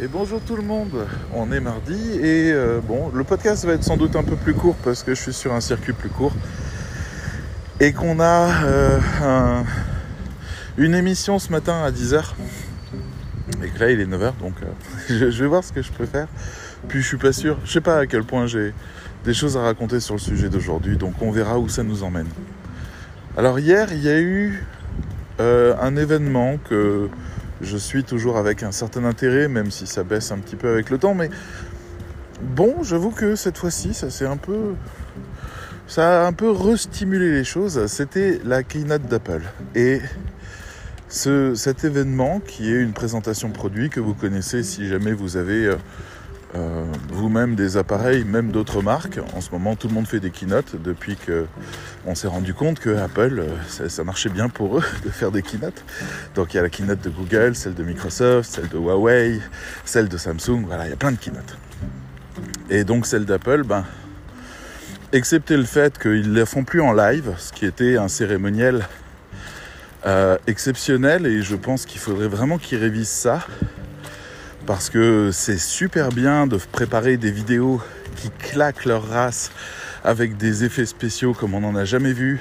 Et bonjour tout le monde, on est mardi et euh, bon, le podcast va être sans doute un peu plus court parce que je suis sur un circuit plus court et qu'on a euh, un- une émission ce matin à 10h et que là il est 9h donc euh, je, je vais voir ce que je peux faire. Puis je suis pas sûr, je sais pas à quel point j'ai des choses à raconter sur le sujet d'aujourd'hui donc on verra où ça nous emmène. Alors hier il y a eu un événement que je suis toujours avec un certain intérêt, même si ça baisse un petit peu avec le temps. Mais bon, j'avoue que cette fois-ci, ça s'est un peu, ça a un peu restimulé les choses. C'était la keynote d'Apple et ce, cet événement qui est une présentation produit que vous connaissez si jamais vous avez euh, vous-même des appareils, même d'autres marques. En ce moment, tout le monde fait des keynotes depuis que on s'est rendu compte que Apple, euh, ça, ça marchait bien pour eux de faire des keynotes. Donc il y a la keynote de Google, celle de Microsoft, celle de Huawei, celle de Samsung. Voilà, il y a plein de keynotes. Et donc celle d'Apple, ben, excepté le fait qu'ils ne la font plus en live, ce qui était un cérémoniel euh, exceptionnel, et je pense qu'il faudrait vraiment qu'ils révisent ça parce que c'est super bien de préparer des vidéos qui claquent leur race avec des effets spéciaux comme on n'en a jamais vu,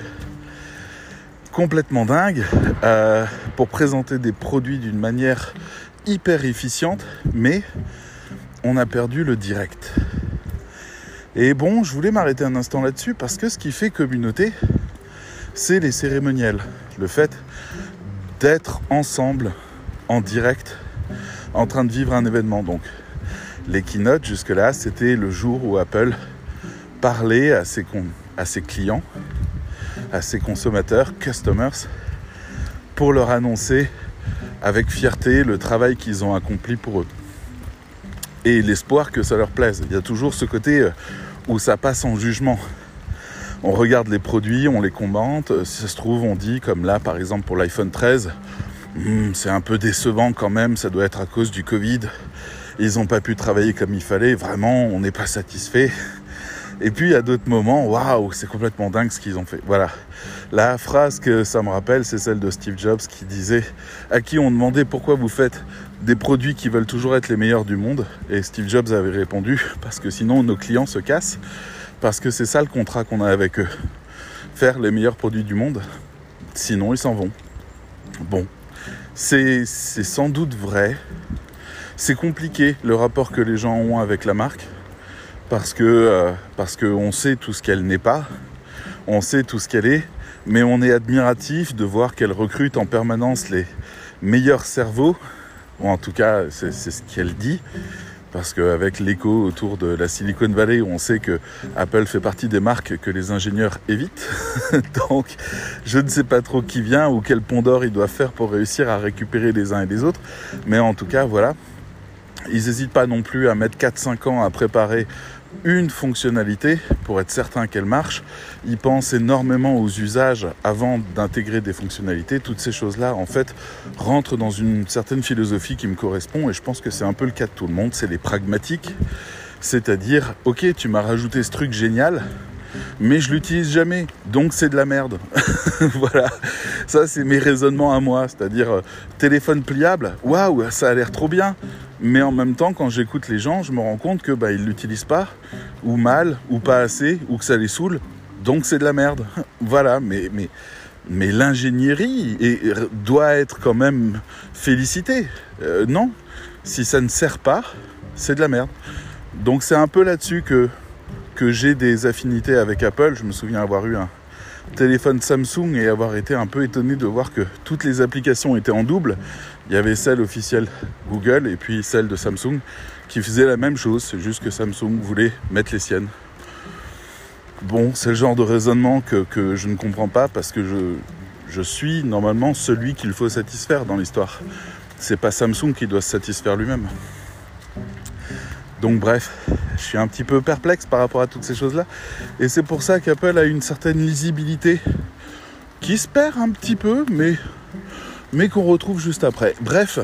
complètement dingue, euh, pour présenter des produits d'une manière hyper efficiente, mais on a perdu le direct. Et bon, je voulais m'arrêter un instant là-dessus parce que ce qui fait communauté, c'est les cérémoniels, le fait d'être ensemble en direct en train de vivre un événement. Donc, les keynotes, jusque-là, c'était le jour où Apple parlait à ses, clients, à ses consommateurs, customers, pour leur annoncer avec fierté le travail qu'ils ont accompli pour eux. Et l'espoir que ça leur plaise. Il y a toujours ce côté euh, où ça passe en jugement. On regarde les produits, on les commente. Si ça se trouve, on dit, comme là par exemple pour l'iPhone 13, Hmm, c'est un peu décevant quand même, ça doit être à cause du Covid. Ils n'ont pas pu travailler comme il fallait, vraiment, on n'est pas satisfait. Et puis à d'autres moments, waouh, c'est complètement dingue ce qu'ils ont fait. Voilà. La phrase que ça me rappelle, c'est celle de Steve Jobs qui disait à qui on demandait pourquoi vous faites des produits qui veulent toujours être les meilleurs du monde? Et Steve Jobs avait répondu parce que sinon nos clients se cassent, parce que c'est ça le contrat qu'on a avec eux. Faire les meilleurs produits du monde, sinon ils s'en vont. Bon, c'est sans doute vrai. C'est compliqué le rapport que les gens ont avec la marque parce euh, parce qu'on sait tout ce qu'elle n'est pas, on sait tout ce qu'elle est, mais on est admiratif de voir qu'elle recrute en permanence les meilleurs cerveaux, ou en tout cas c'est ce qu'elle dit, parce qu'avec l'écho autour de la Silicon Valley, on sait que Apple fait partie des marques que les ingénieurs évitent. Donc je ne sais pas trop qui vient ou quel pont d'or ils doivent faire pour réussir à récupérer les uns et les autres, mais en tout cas voilà. Ils n'hésitent pas non plus à mettre 4-5 ans à préparer une fonctionnalité pour être certain qu'elle marche. Ils pensent énormément aux usages avant d'intégrer des fonctionnalités. Toutes ces choses-là, en fait, rentrent dans une certaine philosophie qui me correspond et je pense que c'est un peu le cas de tout le monde. C'est les pragmatiques. C'est-à-dire, ok, tu m'as rajouté ce truc génial, mais je l'utilise jamais, donc c'est de la merde. voilà, ça c'est mes raisonnements à moi, c'est-à-dire euh, téléphone pliable, waouh, ça a l'air trop bien, mais en même temps quand j'écoute les gens, je me rends compte que bah ils l'utilisent pas, ou mal, ou pas assez, ou que ça les saoule, donc c'est de la merde. voilà, mais mais mais l'ingénierie doit être quand même félicitée. Euh, non, si ça ne sert pas, c'est de la merde. Donc c'est un peu là-dessus que que j'ai des affinités avec Apple. Je me souviens avoir eu un téléphone Samsung et avoir été un peu étonné de voir que toutes les applications étaient en double. Il y avait celle officielle Google et puis celle de Samsung qui faisait la même chose. C'est juste que Samsung voulait mettre les siennes. Bon, c'est le genre de raisonnement que, je ne comprends pas parce que je, je suis normalement celui qu'il faut satisfaire dans l'histoire. C'est pas Samsung qui doit se satisfaire lui-même. Donc bref, je suis un petit peu perplexe par rapport à toutes ces choses-là. Et c'est pour ça qu'Apple a une certaine lisibilité qui se perd un petit peu, mais, mais qu'on retrouve juste après. Bref,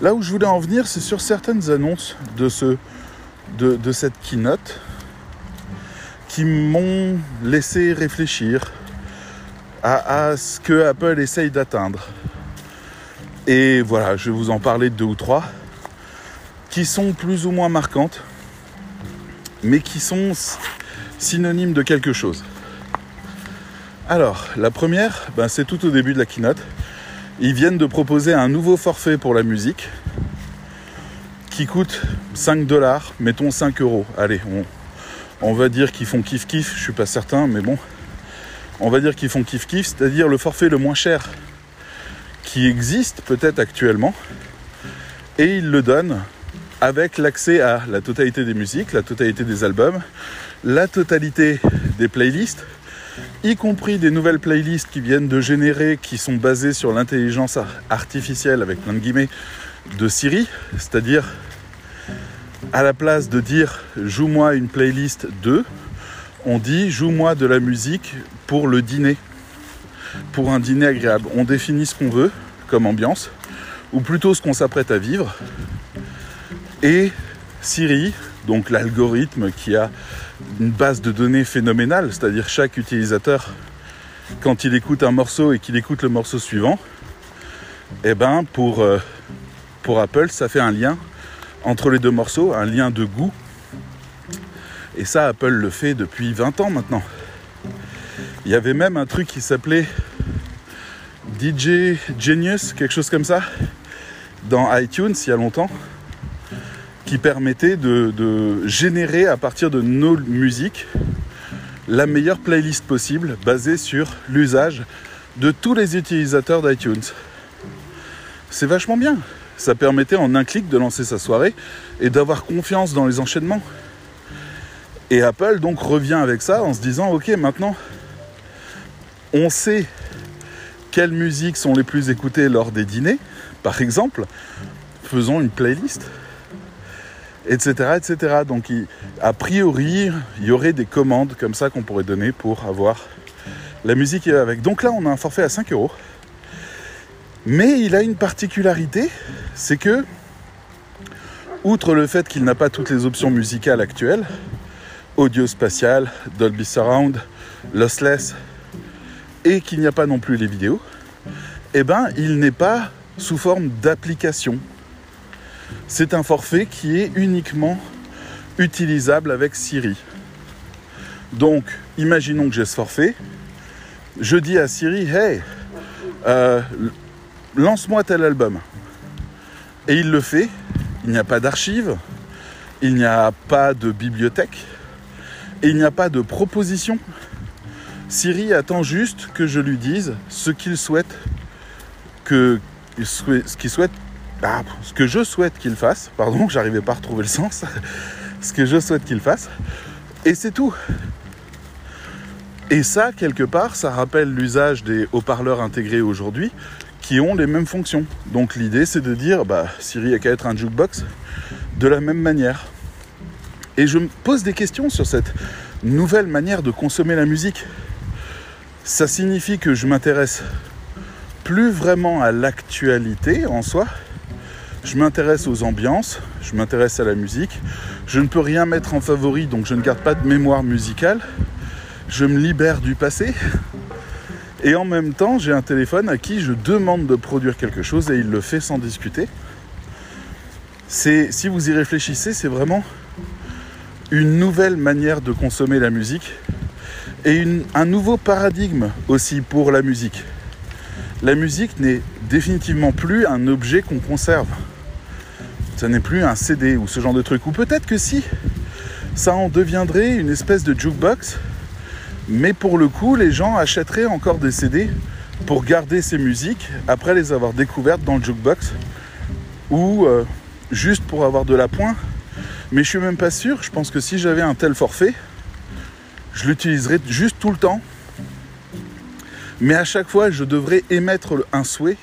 là où je voulais en venir, c'est sur certaines annonces de, ce, de, de cette keynote qui m'ont laissé réfléchir à, ce que Apple essaye d'atteindre. Et voilà, je vais vous en parler de deux ou trois. qui sont plus ou moins marquantes, mais qui sont synonymes de quelque chose. Alors, la première, ben, c'est tout au début de la keynote. Ils viennent de proposer un nouveau forfait pour la musique qui coûte 5 dollars, mettons 5 euros. Allez, on, va dire qu'ils font kiff kiff, je suis pas certain, mais bon, on va dire qu'ils font kiff kiff, c'est-à-dire le forfait le moins cher qui existe peut-être actuellement, et ils le donnent avec l'accès à la totalité des musiques, la totalité des albums, la totalité des playlists, y compris des nouvelles playlists qui viennent de générer, qui sont basées sur l'intelligence artificielle, avec plein de guillemets, de Siri, c'est-à-dire à la place de dire joue-moi une playlist de, on dit joue-moi de la musique pour le dîner, pour un dîner agréable. On définit ce qu'on veut comme ambiance, ou plutôt ce qu'on s'apprête à vivre. Et Siri, donc l'algorithme qui a une base de données phénoménale, c'est-à-dire chaque utilisateur, quand il écoute un morceau et qu'il écoute le morceau suivant, eh ben pour, euh, pour Apple, ça fait un lien entre les deux morceaux, un lien de goût. Et ça, Apple le fait depuis 20 ans maintenant. Il y avait même un truc qui s'appelait DJ Genius, quelque chose comme ça, dans iTunes il y a longtemps, qui permettait de, générer à partir de nos musiques la meilleure playlist possible basée sur l'usage de tous les utilisateurs d'iTunes. C'est vachement bien. Ça permettait en un clic de lancer sa soirée et d'avoir confiance dans les enchaînements. Et Apple donc revient avec ça en se disant ok maintenant on sait quelles musiques sont les plus écoutées lors des dîners, par exemple, faisons une playlist, etc. etc. Donc a priori, il y aurait des commandes comme ça qu'on pourrait donner pour avoir la musique avec. Donc là, on a un forfait à 5 euros. Mais il a une particularité, c'est que, outre le fait qu'il n'a pas toutes les options musicales actuelles, audio spatial, Dolby Surround, lossless, et qu'il n'y a pas non plus les vidéos, eh ben, il n'est pas sous forme d'application. C'est un forfait qui est uniquement utilisable avec Siri. Donc, imaginons que j'ai ce forfait. Je dis à Siri, hey, euh, lance-moi tel album. Et il le fait. Il n'y a pas d'archives, il n'y a pas de bibliothèque, il n'y a pas de proposition. Siri attend juste que je lui dise ce qu'il souhaite ce qu'il souhaite ah, ce que je souhaite qu'il fasse, pardon, j'arrivais pas à retrouver le sens, ce que je souhaite qu'il fasse, et c'est tout. Et ça, quelque part, ça rappelle l'usage des haut-parleurs intégrés aujourd'hui, qui ont les mêmes fonctions. Donc l'idée c'est de dire bah Siri a qu'à être un jukebox de la même manière. Et je me pose des questions sur cette nouvelle manière de consommer la musique. Ça signifie que je m'intéresse plus vraiment à l'actualité en soi. Je m'intéresse aux ambiances, je m'intéresse à la musique. Je ne peux rien mettre en favori, donc je ne garde pas de mémoire musicale. Je me libère du passé. Et en même temps, j'ai un téléphone à qui je demande de produire quelque chose et il le fait sans discuter. Si vous y réfléchissez, c'est vraiment une nouvelle manière de consommer la musique et un nouveau paradigme aussi pour la musique. La musique n'est définitivement plus un objet qu'on conserve. Ça n'est plus un CD ou ce genre de truc. Ou peut-être que si, ça en deviendrait une espèce de jukebox mais pour le coup, les gens achèteraient encore des CD pour garder ces musiques après les avoir découvertes dans le jukebox ou euh, juste pour avoir de la pointe. Mais je suis même pas sûr. Je pense que si j'avais un tel forfait, je l'utiliserais juste tout le temps. Mais à chaque fois, je devrais émettre un souhait.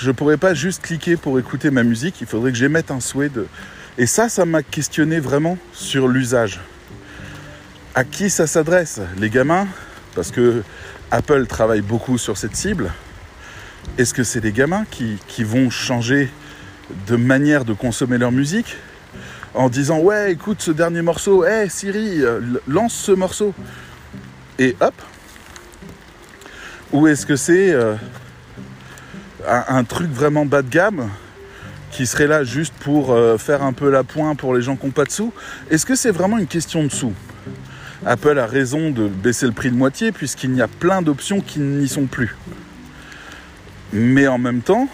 Je pourrais pas juste cliquer pour écouter ma musique. Il faudrait que j'émette un souhait de. Et ça, ça m'a questionné vraiment sur l'usage à qui ça s'adresse Les gamins? Parce que Apple travaille beaucoup sur cette cible. Est-ce que c'est des gamins qui, vont changer de manière de consommer leur musique? En disant ouais écoute ce dernier morceau, hé Siri, euh, lance ce morceau et hop Ou est-ce que c'est euh, un, truc vraiment bas de gamme qui serait là juste pour euh, faire un peu la pointe pour les gens qui n'ont pas de sous. Est-ce que c'est vraiment une question de sous? Apple a raison de baisser le prix de moitié puisqu'il y a plein d'options qui n'y sont plus. Mais en même temps,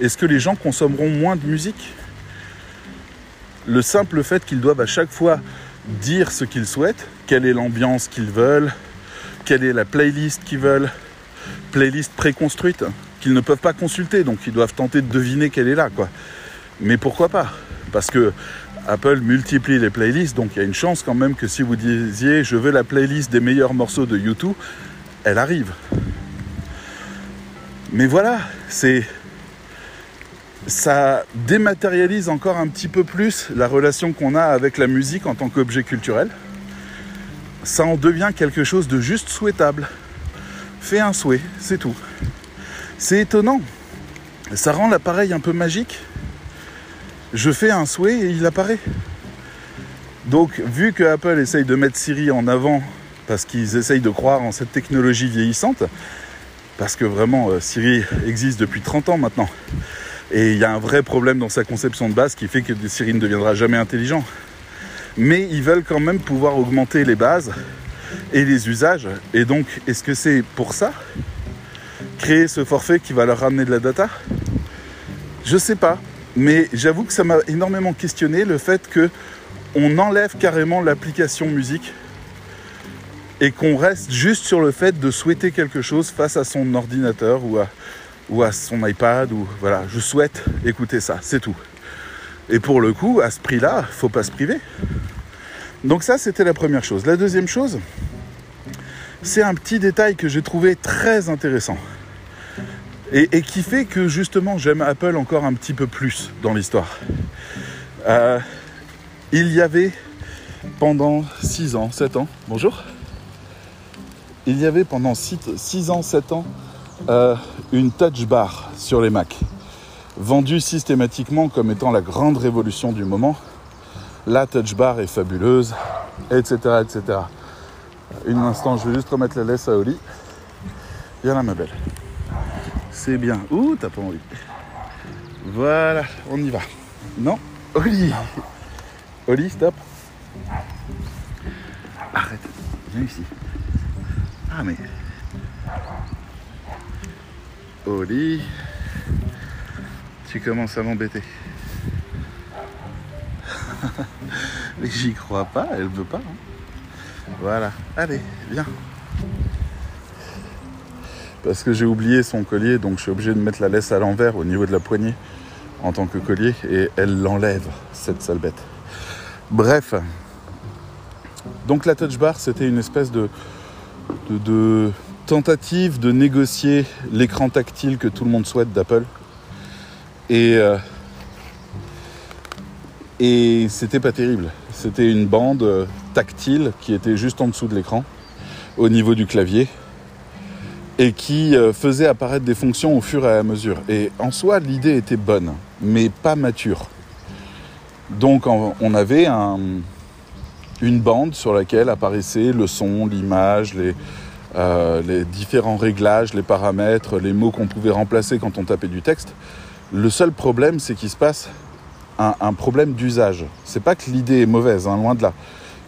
est-ce que les gens consommeront moins de musique? Le simple fait qu'ils doivent à chaque fois dire ce qu'ils souhaitent, quelle est l'ambiance qu'ils veulent, quelle est la playlist qu'ils veulent, playlist préconstruite qu'ils ne peuvent pas consulter, donc ils doivent tenter de deviner quelle est là, quoi. Mais pourquoi pas? Parce que Apple multiplie les playlists, donc il y a une chance quand même que si vous disiez je veux la playlist des meilleurs morceaux de YouTube, elle arrive. Mais voilà, c'est ça dématérialise encore un petit peu plus la relation qu'on a avec la musique en tant qu'objet culturel. Ça en devient quelque chose de juste souhaitable. Fais un souhait, c'est tout. C'est étonnant. Ça rend l'appareil un peu magique. Je fais un souhait et il apparaît. Donc, vu que Apple essaye de mettre Siri en avant parce qu'ils essayent de croire en cette technologie vieillissante, parce que vraiment euh, Siri existe depuis 30 ans maintenant, et il y a un vrai problème dans sa conception de base qui fait que Siri ne deviendra jamais intelligent. Mais ils veulent quand même pouvoir augmenter les bases et les usages. Et donc, est-ce que c'est pour ça créer ce forfait qui va leur ramener de la data? Je sais pas, mais j'avoue que ça m'a énormément questionné le fait que on enlève carrément l'application musique et qu'on reste juste sur le fait de souhaiter quelque chose face à son ordinateur ou à, ou à son iPad ou voilà, je souhaite écouter ça, c'est tout. Et pour le coup, à ce prix-là, faut pas se priver. Donc ça, c'était la première chose. La deuxième chose, c'est un petit détail que j'ai trouvé très intéressant. Et, qui fait que justement j'aime Apple encore un petit peu plus dans l'histoire. Euh, il y avait pendant 6 ans, 7 ans, bonjour. Il y avait pendant 6, ans, 7 ans euh, une touch bar sur les Mac, vendue systématiquement comme étant la grande révolution du moment. La touch bar est fabuleuse, etc. etc. Une instant, je vais juste remettre la laisse à Oli. Viens là ma belle. C'est bien. Ouh, t'as pas envie. Voilà, on y va. Non? Oli Oli, stop. Arrête. Viens ici. Ah, mais. Oli. Tu commences à m'embêter. mais j'y crois pas, elle veut pas. Hein. Voilà. Allez, viens parce que j'ai oublié son collier, donc je suis obligé de mettre la laisse à l'envers au niveau de la poignée en tant que collier, et elle l'enlève, cette sale bête. Bref, donc la touch bar, c'était une espèce de, tentative de négocier l'écran tactile que tout le monde souhaite d'Apple. Et, euh, et c'était pas terrible. C'était une bande tactile qui était juste en dessous de l'écran, au niveau du clavier et qui euh, faisait apparaître des fonctions au fur et à mesure. Et en soi, l'idée était bonne, mais pas mature. Donc on avait une bande sur laquelle apparaissait le son, l'image, euh, les, différents réglages, les paramètres, les mots qu'on pouvait remplacer quand on tapait du texte. Le seul problème, c'est qu'il se passe un, problème d'usage. C'est pas que l'idée est mauvaise, hein, loin de là.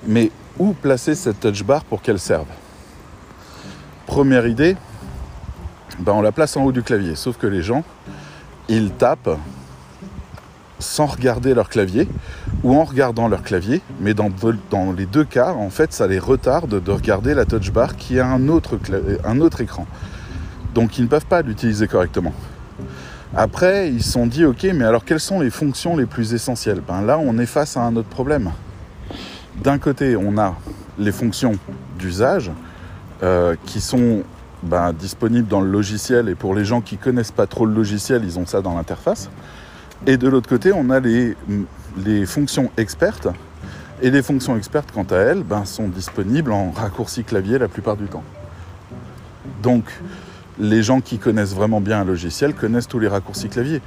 Mais où placer cette touch bar pour qu'elle serve? Première idée, ben, on la place en haut du clavier. Sauf que les gens, ils tapent sans regarder leur clavier ou en regardant leur clavier, mais dans, dans les deux cas, en fait, ça les retarde de regarder la touch bar qui a un autre, un autre écran. Donc ils ne peuvent pas l'utiliser correctement. Après, ils se sont dit, ok, mais alors quelles sont les fonctions les plus essentielles? Ben Là, on est face à un autre problème. D'un côté, on a les fonctions d'usage euh, qui sont ben, disponible dans le logiciel et pour les gens qui connaissent pas trop le logiciel, ils ont ça dans l'interface. Et de l'autre côté, on a les, les, fonctions expertes. Et les fonctions expertes, quant à elles, ben, sont disponibles en raccourci clavier la plupart du temps. Donc, les gens qui connaissent vraiment bien un logiciel connaissent tous les raccourcis clavier.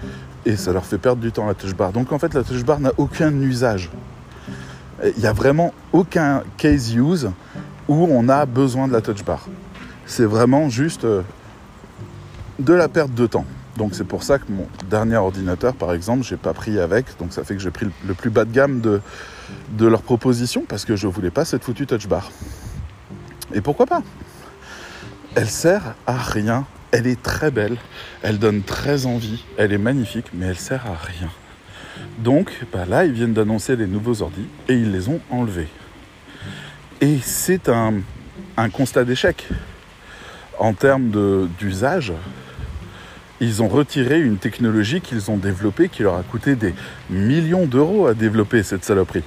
Et ça leur fait perdre du temps la touch bar. Donc en fait, la touch bar n'a aucun usage. Il n'y a vraiment aucun case use où on a besoin de la touch bar c'est vraiment juste euh, de la perte de temps. Donc c'est pour ça que mon dernier ordinateur, par exemple, j'ai pas pris avec. Donc ça fait que j'ai pris le plus bas de gamme de, de leur proposition parce que je voulais pas cette foutue touch bar. Et pourquoi pas? Elle sert à rien. Elle est très belle, elle donne très envie, elle est magnifique, mais elle sert à rien. Donc bah là, ils viennent d'annoncer les nouveaux ordis et ils les ont enlevés. Et c'est un constat d'échec en termes d'usage ils ont retiré une technologie qu'ils ont développée qui leur a coûté des millions d'euros à développer cette saloperie.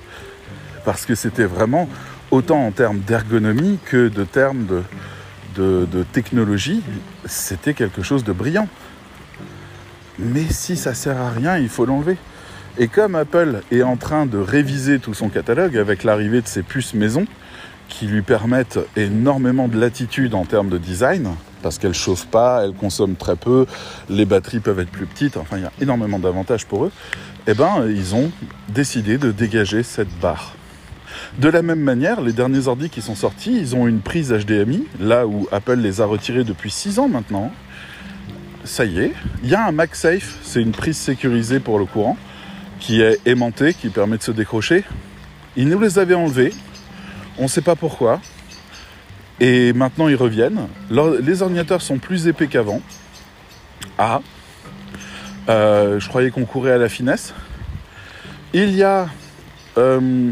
Parce que c'était vraiment autant en termes d'ergonomie que de termes de, technologie, c'était quelque chose de brillant. Mais si ça sert à rien, il faut l'enlever. Et comme Apple est en train de réviser tout son catalogue avec l'arrivée de ses puces maison, qui lui permettent énormément de latitude en termes de design, parce qu'elles chauffent pas, elles consomment très peu, les batteries peuvent être plus petites, enfin il y a énormément d'avantages pour eux, eh ben ils ont décidé de dégager cette barre. De la même manière, les derniers ordi qui sont sortis, ils ont une prise HDMI, là où Apple les a retirés depuis 6 ans maintenant. Ça y est, il y a un MagSafe, c'est une prise sécurisée pour le courant, qui est aimantée, qui permet de se décrocher. Ils nous les avaient enlevés, on ne sait pas pourquoi. Et maintenant ils reviennent. Les ordinateurs sont plus épais qu'avant. Ah, euh, je croyais qu'on courait à la finesse. Il y a, euh,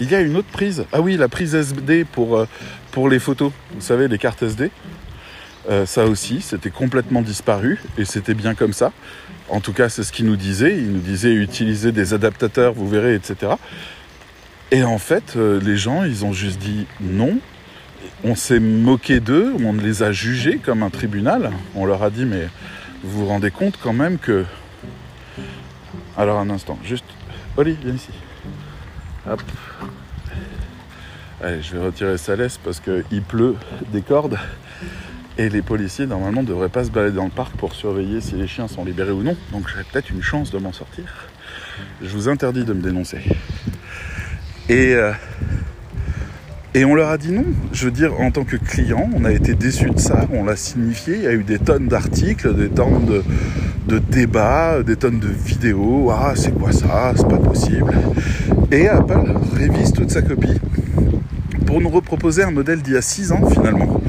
il y a une autre prise. Ah oui, la prise SD pour, euh, pour les photos. Vous savez, les cartes SD. ça aussi, c'était complètement disparu et c'était bien comme ça. En tout cas, c'est ce qu'il nous disait. Il nous disait utiliser des adaptateurs, vous verrez, etc. Et en fait, les gens, ils ont juste dit non, on s'est moqué d'eux, on les a jugés comme un tribunal. On leur a dit, mais vous vous rendez compte quand même que. Alors un instant, juste. Oli, viens ici. Hop. Allez, je vais retirer sa laisse parce qu'il pleut des cordes. Et les policiers, normalement, ne devraient pas se balader dans le parc pour surveiller si les chiens sont libérés ou non. Donc j'aurais peut-être une chance de m'en sortir. Je vous interdis de me dénoncer. Et. Euh, et on leur a dit non. Je veux dire, en tant que client, on a été déçus de ça, on l'a signifié. Il y a eu des tonnes d'articles, des tonnes de, débats, des tonnes de vidéos. Ah, c'est quoi ça? C'est pas possible. Et Apple révise toute sa copie pour nous reproposer un modèle d'il y a 6 ans finalement,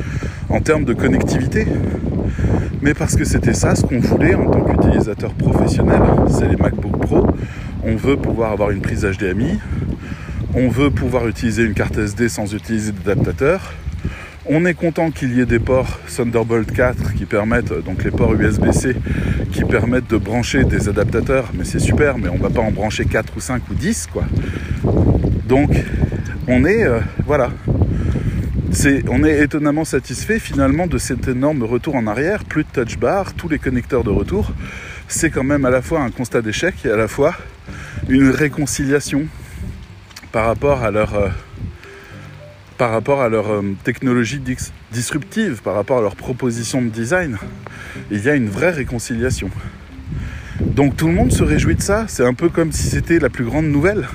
en termes de connectivité. Mais parce que c'était ça ce qu'on voulait en tant qu'utilisateur professionnel, c'est les MacBook Pro. On veut pouvoir avoir une prise HDMI, on veut pouvoir utiliser une carte SD sans utiliser d'adaptateur. On est content qu'il y ait des ports Thunderbolt 4 qui permettent, donc les ports USB-C, qui permettent de brancher des adaptateurs, mais c'est super, mais on va pas en brancher 4 ou 5 ou 10 quoi. Donc on est euh, voilà. on est étonnamment satisfait finalement de cet énorme retour en arrière, plus de touch bar, tous les connecteurs de retour. C'est quand même à la fois un constat d'échec et à la fois une réconciliation par rapport à leur, euh, euh, technologie disruptive, par rapport à leur proposition de design. Il y a une vraie réconciliation. Donc tout le monde se réjouit de ça. C'est un peu comme si c'était la plus grande nouvelle,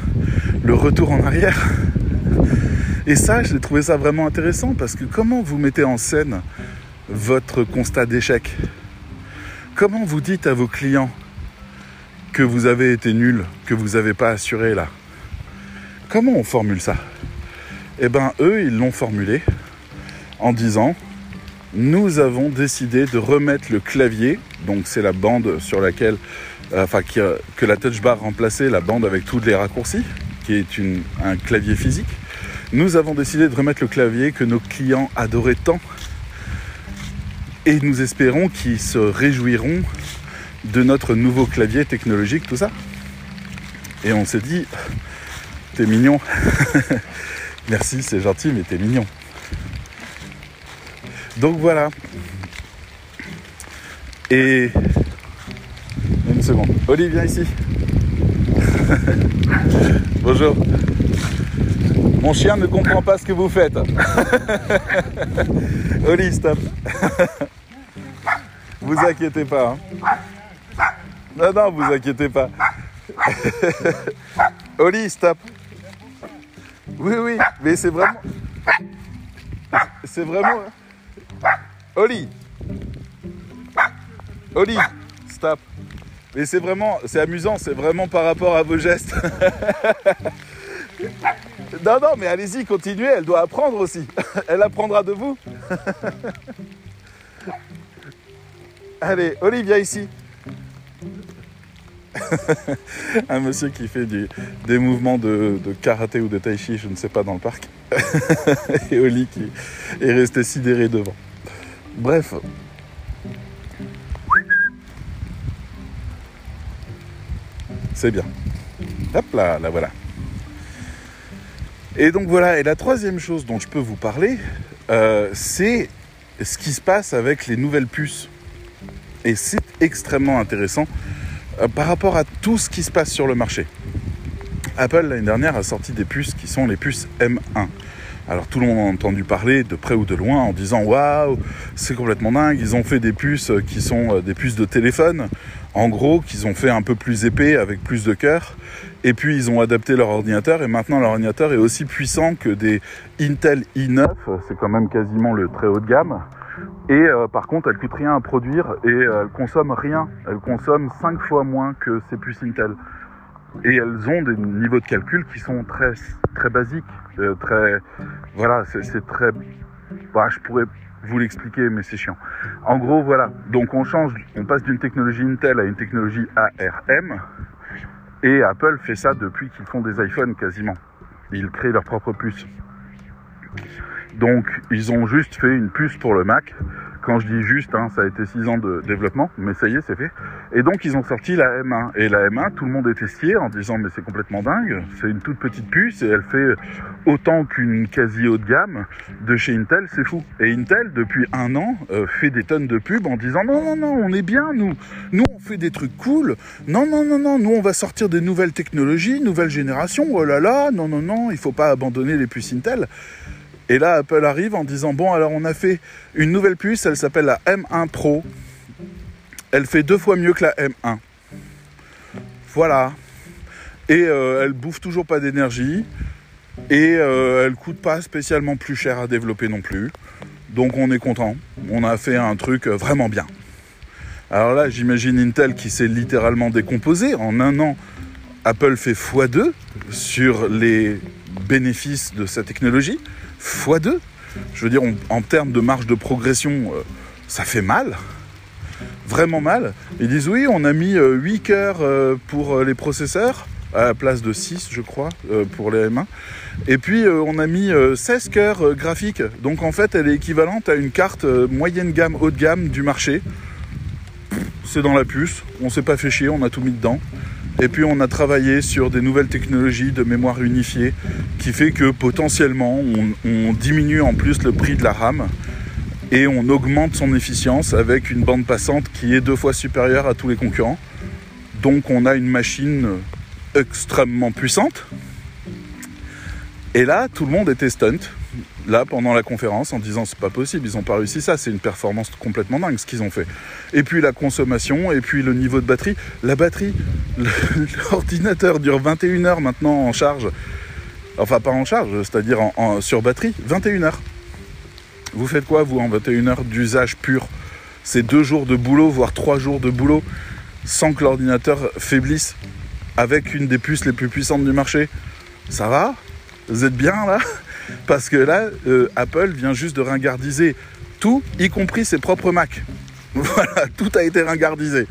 le retour en arrière. Et ça, j'ai trouvé ça vraiment intéressant parce que comment vous mettez en scène votre constat d'échec? Comment vous dites à vos clients que vous avez été nul, que vous n'avez pas assuré là? Comment on formule ça? Eh bien, eux, ils l'ont formulé en disant nous avons décidé de remettre le clavier, donc c'est la bande sur laquelle, euh, enfin, que la touch bar remplaçait la bande avec tous les raccourcis, qui est un clavier physique. Nous avons décidé de remettre le clavier que nos clients adoraient tant. Et nous espérons qu'ils se réjouiront de notre nouveau clavier technologique, tout ça. Et on s'est dit, T'es mignon. Merci, c'est gentil, mais t'es mignon. Donc voilà. Et une seconde. Olivier, viens ici. Bonjour. Mon chien ne comprend pas ce que vous faites. Oli, stop. vous inquiétez pas. Hein. Non, non, vous inquiétez pas. Oli, stop. Oui, oui, mais c'est vraiment. C'est vraiment. Oli Oli tape. Et c'est vraiment, c'est amusant, c'est vraiment par rapport à vos gestes. non, non, mais allez-y, continuez, elle doit apprendre aussi. Elle apprendra de vous. Allez, Olivia ici. un monsieur qui fait des mouvements de, karaté ou de tai chi, je ne sais pas, dans le parc. et Oli qui est resté sidéré devant. Bref. C'est bien. Hop là, là voilà. Et donc voilà, et la troisième chose dont je peux vous parler, euh, c'est ce qui se passe avec les nouvelles puces. Et c'est extrêmement intéressant par rapport à tout ce qui se passe sur le marché. Apple l'année dernière a sorti des puces qui sont les puces M1. Alors tout le monde a entendu parler de près ou de loin en disant waouh, c'est complètement dingue, ils ont fait des puces qui sont euh, des puces de téléphone, en gros qu'ils ont fait un peu plus épais avec plus de cœur, et puis ils ont adapté leur ordinateur et maintenant leur ordinateur est aussi puissant que des Intel i9, c'est quand même quasiment le très haut de gamme. Et euh, par contre, elle coûte rien à produire et euh, elle consomme rien. Elle consomme 5 fois moins que ces puces Intel. Et elles ont des niveaux de calcul qui sont très basiques, euh, voilà, c'est très. Bah, je pourrais vous l'expliquer, mais c'est chiant. En gros, voilà. Donc on change, on passe d'une technologie Intel à une technologie ARM. Et Apple fait ça depuis qu'ils font des iPhones quasiment. Ils créent leur propre puce. Donc ils ont juste fait une puce pour le Mac. Quand je dis juste, hein, ça a été 6 ans de développement, mais ça y est, c'est fait. Et donc ils ont sorti la M1. Et la M1, tout le monde est scié en disant mais c'est complètement dingue, c'est une toute petite puce et elle fait autant qu'une quasi haut de gamme de chez Intel, c'est fou. Et Intel, depuis un an, euh, fait des tonnes de pubs en disant non, non, non, on est bien, nous. Nous, on fait des trucs cool. Non, non, non, non, nous, on va sortir des nouvelles technologies, nouvelle génération. Oh là là, non, non, non, il faut pas abandonner les puces Intel. Et là, Apple arrive en disant Bon, alors on a fait une nouvelle puce, elle s'appelle la M1 Pro. Elle fait deux fois mieux que la M1. Voilà. Et euh, elle bouffe toujours pas d'énergie. Et euh, elle coûte pas spécialement plus cher à développer non plus. Donc on est content. On a fait un truc vraiment bien. Alors là, j'imagine Intel qui s'est littéralement décomposé. En un an, Apple fait x2 sur les bénéfices de sa technologie x2. Je veux dire, en termes de marge de progression, euh, ça fait mal. Vraiment mal. Ils disent oui, on a mis 8 euh, cœurs euh, pour les processeurs, à la place de 6, je crois, pour les M1. Et puis, on a mis 16 cœurs graphiques. Donc, en fait, elle est équivalente à une carte moyenne gamme, haut de gamme du marché. C'est dans la puce. On s'est pas fait chier, on a tout mis dedans. Et puis on a travaillé sur des nouvelles technologies de mémoire unifiée qui fait que potentiellement on, diminue en plus le prix de la RAM et on augmente son efficience avec une bande passante qui est deux fois supérieure à tous les concurrents. Donc on a une machine extrêmement puissante. Et là, tout le monde était stunt là pendant la conférence en disant c'est pas possible, ils ont pas réussi ça, c'est une performance complètement dingue ce qu'ils ont fait. Et puis la consommation, et puis le niveau de batterie. La batterie, l'ordinateur dure 21 heures maintenant en charge. Enfin pas en charge, c'est-à-dire sur batterie, 21 heures. Vous faites quoi vous en 21 heures d'usage pur? C'est deux jours de boulot, voire trois jours de boulot, sans que l'ordinateur faiblisse, avec une des puces les plus puissantes du marché. Ça va? Vous êtes bien là? Parce que là, euh, Apple vient juste de ringardiser tout, y compris ses propres Mac. Voilà, tout a été ringardisé.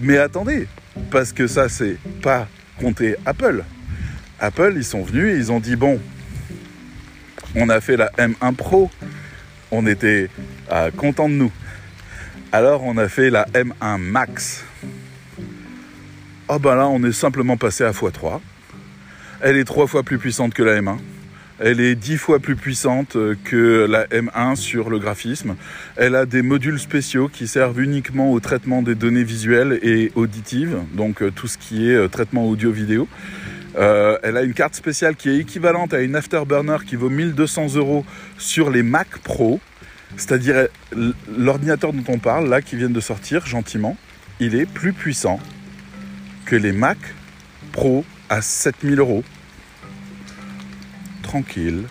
Mais attendez, parce que ça, c'est pas compter Apple. Apple, ils sont venus et ils ont dit bon, on a fait la M1 Pro, on était euh, contents de nous. Alors on a fait la M1 Max. Oh ben là, on est simplement passé à x3. Elle est trois fois plus puissante que la M1. Elle est dix fois plus puissante que la M1 sur le graphisme. Elle a des modules spéciaux qui servent uniquement au traitement des données visuelles et auditives, donc euh, tout ce qui est euh, traitement audio-vidéo. Euh, elle a une carte spéciale qui est équivalente à une Afterburner qui vaut 1200 euros sur les Mac Pro. C'est-à-dire l'ordinateur dont on parle, là, qui vient de sortir gentiment, il est plus puissant que les Mac Pro à 7000 euros tranquille.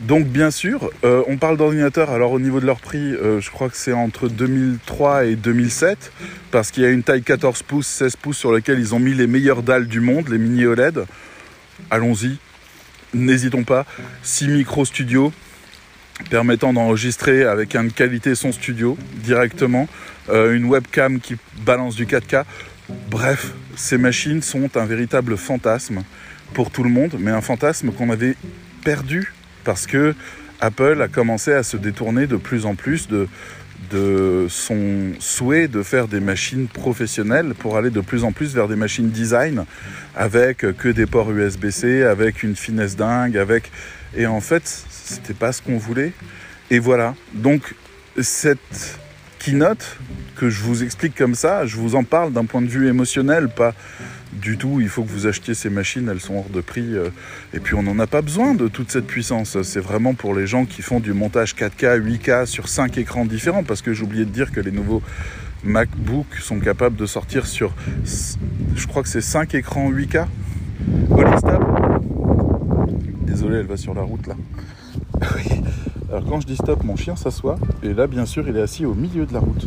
Donc bien sûr, euh, on parle d'ordinateurs. Alors au niveau de leur prix, euh, je crois que c'est entre 2003 et 2007, parce qu'il y a une taille 14 pouces, 16 pouces sur laquelle ils ont mis les meilleures dalles du monde, les mini OLED. Allons-y, n'hésitons pas. 6 micro studio permettant d'enregistrer avec une qualité son studio directement, euh, une webcam qui balance du 4K. Bref, ces machines sont un véritable fantasme pour tout le monde, mais un fantasme qu'on avait perdu parce que Apple a commencé à se détourner de plus en plus de, son souhait de faire des machines professionnelles pour aller de plus en plus vers des machines design avec que des ports USB-C, avec une finesse dingue, avec et en fait c'était pas ce qu'on voulait. Et voilà. Donc cette keynote que je vous explique comme ça, je vous en parle d'un point de vue émotionnel, pas du tout. Il faut que vous achetiez ces machines, elles sont hors de prix. Euh, et puis on n'en a pas besoin de toute cette puissance. C'est vraiment pour les gens qui font du montage 4K, 8K sur 5 écrans différents. Parce que oublié de dire que les nouveaux MacBook sont capables de sortir sur, je crois que c'est 5 écrans 8K. stable. Désolé, elle va sur la route là. Alors quand je dis stop, mon chien s'assoit. Et là, bien sûr, il est assis au milieu de la route.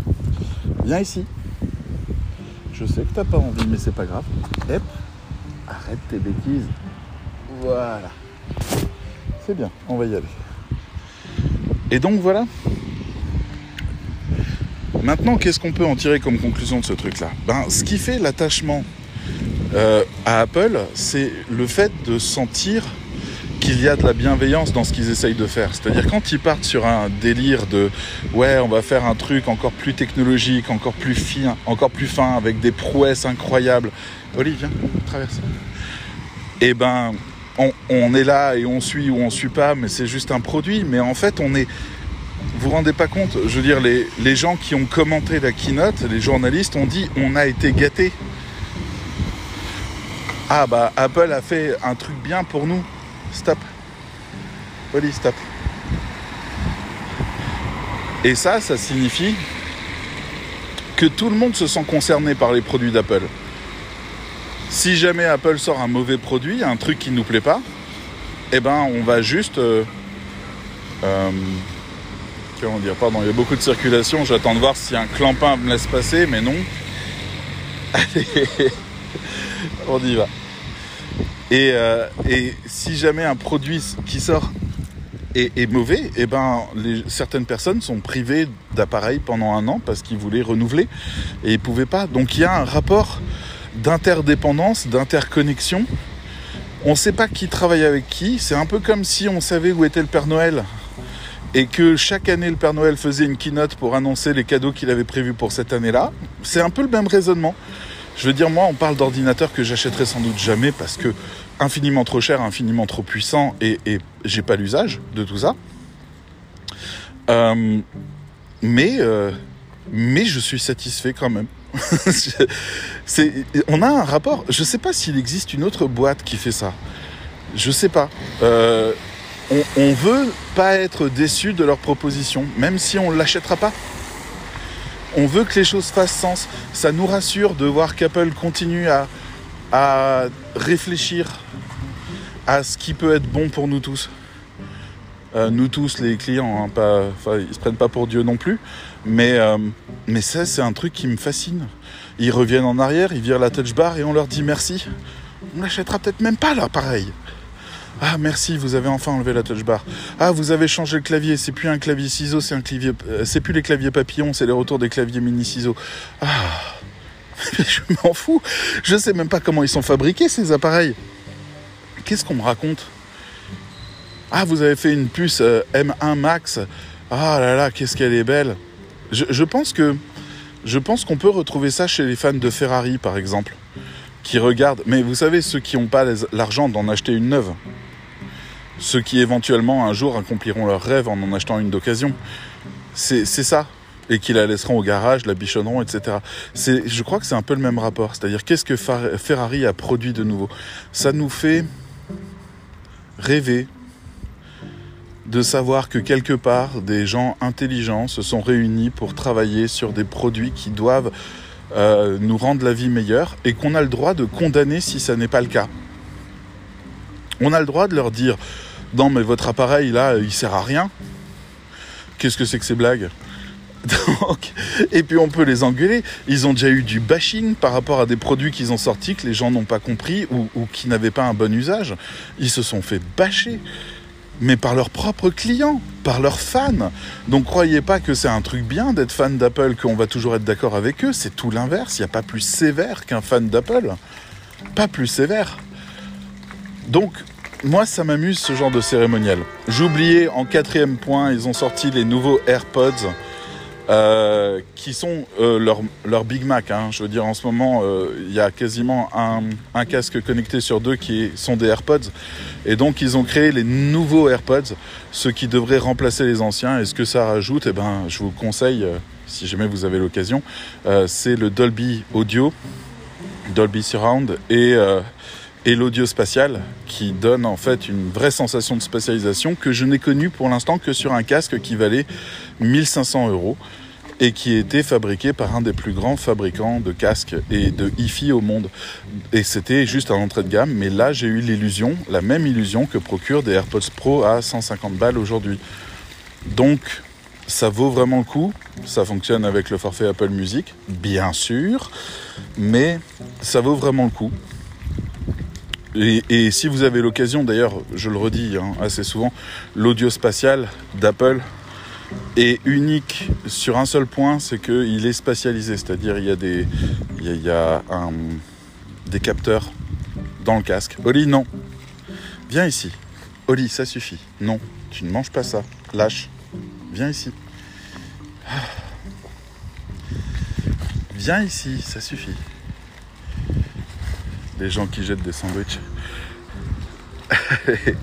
Viens ici. Je sais que t'as pas envie, mais c'est pas grave. Hep, arrête tes bêtises. Voilà. C'est bien, on va y aller. Et donc voilà. Maintenant, qu'est-ce qu'on peut en tirer comme conclusion de ce truc-là? Ben, ce qui fait l'attachement euh, à Apple, c'est le fait de sentir qu'il y a de la bienveillance dans ce qu'ils essayent de faire. C'est-à-dire quand ils partent sur un délire de ouais, on va faire un truc encore plus technologique, encore plus fin, encore plus fin, avec des prouesses incroyables. Olivier, viens, traverse. Eh ben, on, est là et on suit ou on suit pas, mais c'est juste un produit. Mais en fait, on est. Vous vous rendez pas compte Je veux dire, les, les gens qui ont commenté la keynote, les journalistes ont dit on a été gâtés. Ah bah Apple a fait un truc bien pour nous. Stop. Oli, stop. Et ça, ça signifie que tout le monde se sent concerné par les produits d'Apple. Si jamais Apple sort un mauvais produit, un truc qui ne nous plaît pas, eh ben on va juste... Euh, euh, comment dire Pardon, il y a beaucoup de circulation, j'attends de voir si un clampin me laisse passer, mais non. Allez, on y va. Euh, et, si jamais un produit qui sort est, mauvais, eh ben, certaines personnes sont privées d'appareils pendant un an parce qu'ils voulaient renouveler et ils pouvaient pas. Donc il y a un rapport d'interdépendance, d'interconnexion. On ne sait pas qui travaille avec qui. C'est un peu comme si on savait où était le Père Noël et que chaque année le Père Noël faisait une keynote pour annoncer les cadeaux qu'il avait prévus pour cette année-là. C'est un peu le même raisonnement. Je veux dire, moi, on parle d'ordinateurs que j'achèterai sans doute jamais parce que infiniment trop cher, infiniment trop puissant et, et j'ai pas l'usage de tout ça. Euh, mais, euh, mais je suis satisfait quand même. on a un rapport. Je sais pas s'il existe une autre boîte qui fait ça. Je sais pas. Euh, on, on veut pas être déçu de leur proposition, même si on l'achètera pas. On veut que les choses fassent sens. Ça nous rassure de voir qu'Apple continue à, réfléchir à ce qui peut être bon pour nous tous. Euh, nous tous, les clients, hein, pas, ils se prennent pas pour Dieu non plus, mais, euh, mais ça, c'est un truc qui me fascine. Ils reviennent en arrière, ils virent la touch bar et on leur dit merci. On l'achètera peut-être même pas là, pareil. Ah merci, vous avez enfin enlevé la touch bar. Ah vous avez changé le clavier, c'est plus un clavier ciseau, c'est un clavier, euh, c'est plus les claviers papillons, c'est les retours des claviers mini ciseaux. Ah, je m'en fous. Je sais même pas comment ils sont fabriqués ces appareils. Qu'est-ce qu'on me raconte? Ah vous avez fait une puce euh, M1 Max. Ah là là, qu'est-ce qu'elle est belle. Je, pense que je pense qu'on peut retrouver ça chez les fans de Ferrari par exemple, qui regardent. Mais vous savez ceux qui n'ont pas l'argent d'en acheter une neuve ceux qui éventuellement un jour accompliront leur rêve en en achetant une d'occasion. C'est ça. Et qui la laisseront au garage, la bichonneront, etc. Je crois que c'est un peu le même rapport. C'est-à-dire, qu'est-ce que Ferrari a produit de nouveau? Ça nous fait rêver de savoir que quelque part, des gens intelligents se sont réunis pour travailler sur des produits qui doivent euh, nous rendre la vie meilleure et qu'on a le droit de condamner si ça n'est pas le cas. On a le droit de leur dire non mais votre appareil là, il sert à rien. Qu'est-ce que c'est que ces blagues Donc, et puis on peut les engueuler. Ils ont déjà eu du bashing par rapport à des produits qu'ils ont sortis que les gens n'ont pas compris ou, qui n'avaient pas un bon usage. Ils se sont fait bâcher mais par leurs propres clients, par leurs fans. Donc croyez pas que c'est un truc bien d'être fan d'Apple, qu'on va toujours être d'accord avec eux, c'est tout l'inverse, il n'y a pas plus sévère qu'un fan d'Apple. Pas plus sévère. Donc, moi, ça m'amuse ce genre de cérémonial. J'oubliais en quatrième point, ils ont sorti les nouveaux AirPods. Euh, qui sont euh, leur, leur, Big Mac. Hein. Je veux dire, en ce moment, euh, il y a quasiment un, un, casque connecté sur deux qui sont des AirPods. Et donc, ils ont créé les nouveaux AirPods, ceux qui devraient remplacer les anciens. Et ce que ça rajoute, eh ben, je vous conseille, si jamais vous avez l'occasion, c'est le Dolby Audio, Dolby Surround et et l'audio spatial qui donne en fait une vraie sensation de spatialisation que je n'ai connue pour l'instant que sur un casque qui valait 1500 euros et qui était fabriqué par un des plus grands fabricants de casques et de hi-fi au monde. Et c'était juste un entrée de gamme, mais là j'ai eu l'illusion, la même illusion que procure des AirPods Pro à 150 balles aujourd'hui. Donc ça vaut vraiment le coup, ça fonctionne avec le forfait Apple Music, bien sûr, mais ça vaut vraiment le coup. Et, si vous avez l'occasion, d'ailleurs, je le redis hein, assez souvent, l'audio spatial d'Apple est unique sur un seul point, c'est qu'il est spatialisé, c'est-à-dire il y a des, il y a, des capteurs dans le casque. Oli, non. Viens ici. Oli, ça suffit. Non, tu ne manges pas ça. Lâche. Viens ici. Viens ici, ça suffit les gens qui jettent des sandwichs.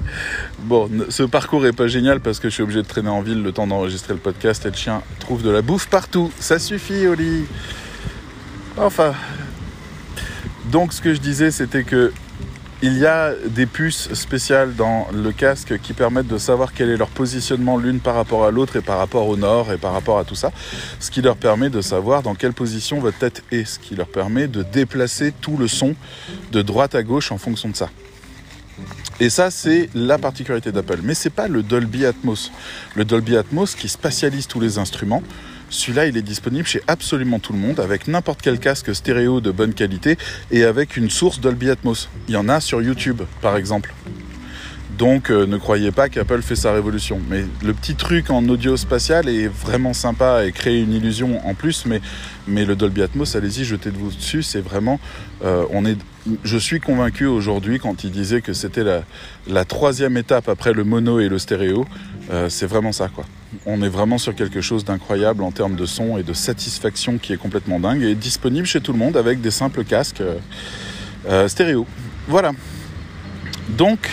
bon, ce parcours est pas génial parce que je suis obligé de traîner en ville le temps d'enregistrer le podcast et le chien trouve de la bouffe partout. Ça suffit, Oli. Enfin. Donc, ce que je disais, c'était que il y a des puces spéciales dans le casque qui permettent de savoir quel est leur positionnement l'une par rapport à l'autre et par rapport au nord et par rapport à tout ça. Ce qui leur permet de savoir dans quelle position votre tête est. Ce qui leur permet de déplacer tout le son de droite à gauche en fonction de ça. Et ça, c'est la particularité d'Apple. Mais c'est pas le Dolby Atmos. Le Dolby Atmos qui spatialise tous les instruments. Celui-là, il est disponible chez absolument tout le monde, avec n'importe quel casque stéréo de bonne qualité et avec une source Dolby Atmos. Il y en a sur YouTube, par exemple. Donc euh, ne croyez pas qu'Apple fait sa révolution. Mais le petit truc en audio spatial est vraiment sympa et crée une illusion en plus. Mais, le Dolby Atmos, allez-y, jetez-vous dessus. C'est vraiment... Euh, je suis convaincu aujourd'hui quand il disait que c'était la, la, troisième étape après le mono et le stéréo. Euh, c'est vraiment ça, quoi. On est vraiment sur quelque chose d'incroyable en termes de son et de satisfaction qui est complètement dingue et disponible chez tout le monde avec des simples casques stéréo. Voilà. Donc,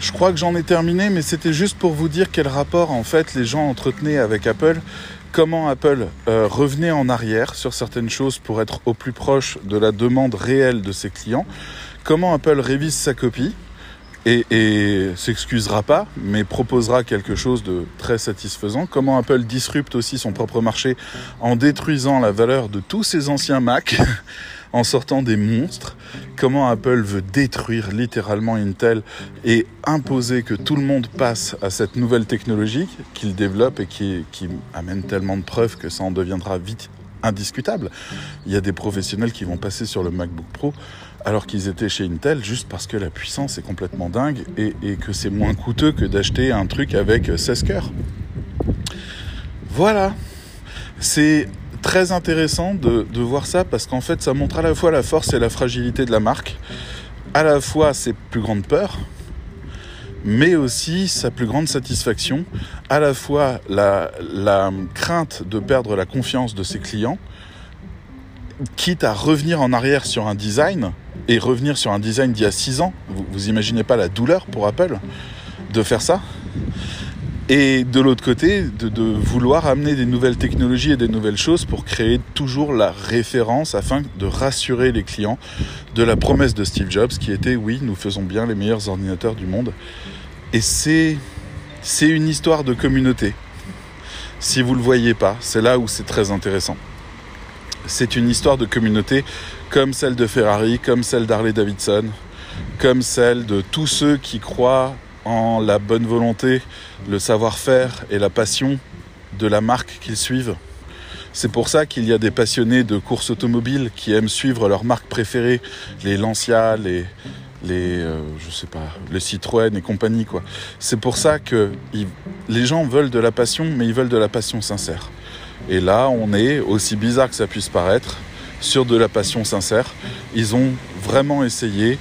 je crois que j'en ai terminé, mais c'était juste pour vous dire quel rapport en fait les gens entretenaient avec Apple, comment Apple euh, revenait en arrière sur certaines choses pour être au plus proche de la demande réelle de ses clients, comment Apple révise sa copie et, et s'excusera pas, mais proposera quelque chose de très satisfaisant. Comment Apple disrupte aussi son propre marché en détruisant la valeur de tous ses anciens Mac en sortant des monstres, comment Apple veut détruire littéralement Intel et imposer que tout le monde passe à cette nouvelle technologie qu'il développe et qui, qui amène tellement de preuves que ça en deviendra vite indiscutable? Il y a des professionnels qui vont passer sur le MacBook Pro alors qu'ils étaient chez Intel juste parce que la puissance est complètement dingue et, que c'est moins coûteux que d'acheter un truc avec 16 cœurs. Voilà. C'est très intéressant de, voir ça parce qu'en fait ça montre à la fois la force et la fragilité de la marque, à la fois ses plus grandes peurs, mais aussi sa plus grande satisfaction, à la fois la, crainte de perdre la confiance de ses clients, quitte à revenir en arrière sur un design, et revenir sur un design d'il y a 6 ans, vous, vous imaginez pas la douleur pour Apple de faire ça? Et de l'autre côté, de, vouloir amener des nouvelles technologies et des nouvelles choses pour créer toujours la référence afin de rassurer les clients de la promesse de Steve Jobs qui était oui, nous faisons bien les meilleurs ordinateurs du monde. Et c'est, c'est une histoire de communauté. Si vous ne le voyez pas, c'est là où c'est très intéressant. C'est une histoire de communauté comme celle de Ferrari, comme celle d'Harley Davidson, comme celle de tous ceux qui croient en la bonne volonté, le savoir-faire et la passion de la marque qu'ils suivent. C'est pour ça qu'il y a des passionnés de course automobile qui aiment suivre leur marque préférée, les Lancia, les, les, euh, je sais pas, les Citroën et compagnie quoi. C'est pour ça que les gens veulent de la passion, mais ils veulent de la passion sincère. Et là, on est, aussi bizarre que ça puisse paraître, sur de la passion sincère. Ils ont vraiment essayé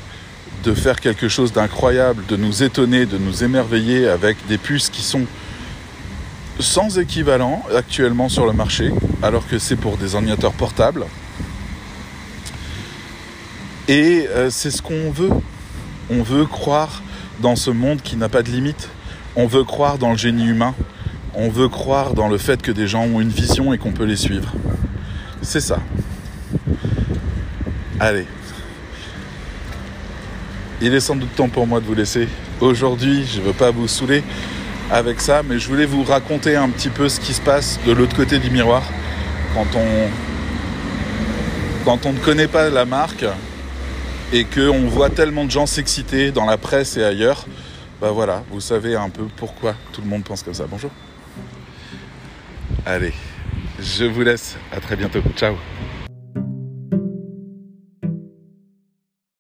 de faire quelque chose d'incroyable, de nous étonner, de nous émerveiller avec des puces qui sont sans équivalent actuellement sur le marché, alors que c'est pour des ordinateurs portables. Et euh, c'est ce qu'on veut. On veut croire dans ce monde qui n'a pas de limite. On veut croire dans le génie humain. On veut croire dans le fait que des gens ont une vision et qu'on peut les suivre. C'est ça. Allez. Il est sans doute temps pour moi de vous laisser. Aujourd'hui, je ne veux pas vous saouler avec ça, mais je voulais vous raconter un petit peu ce qui se passe de l'autre côté du miroir quand on, ne connaît pas la marque et qu'on voit tellement de gens s'exciter dans la presse et ailleurs. Bah voilà, vous savez un peu pourquoi tout le monde pense comme ça. Bonjour. Allez, je vous laisse. À très bientôt. Ciao.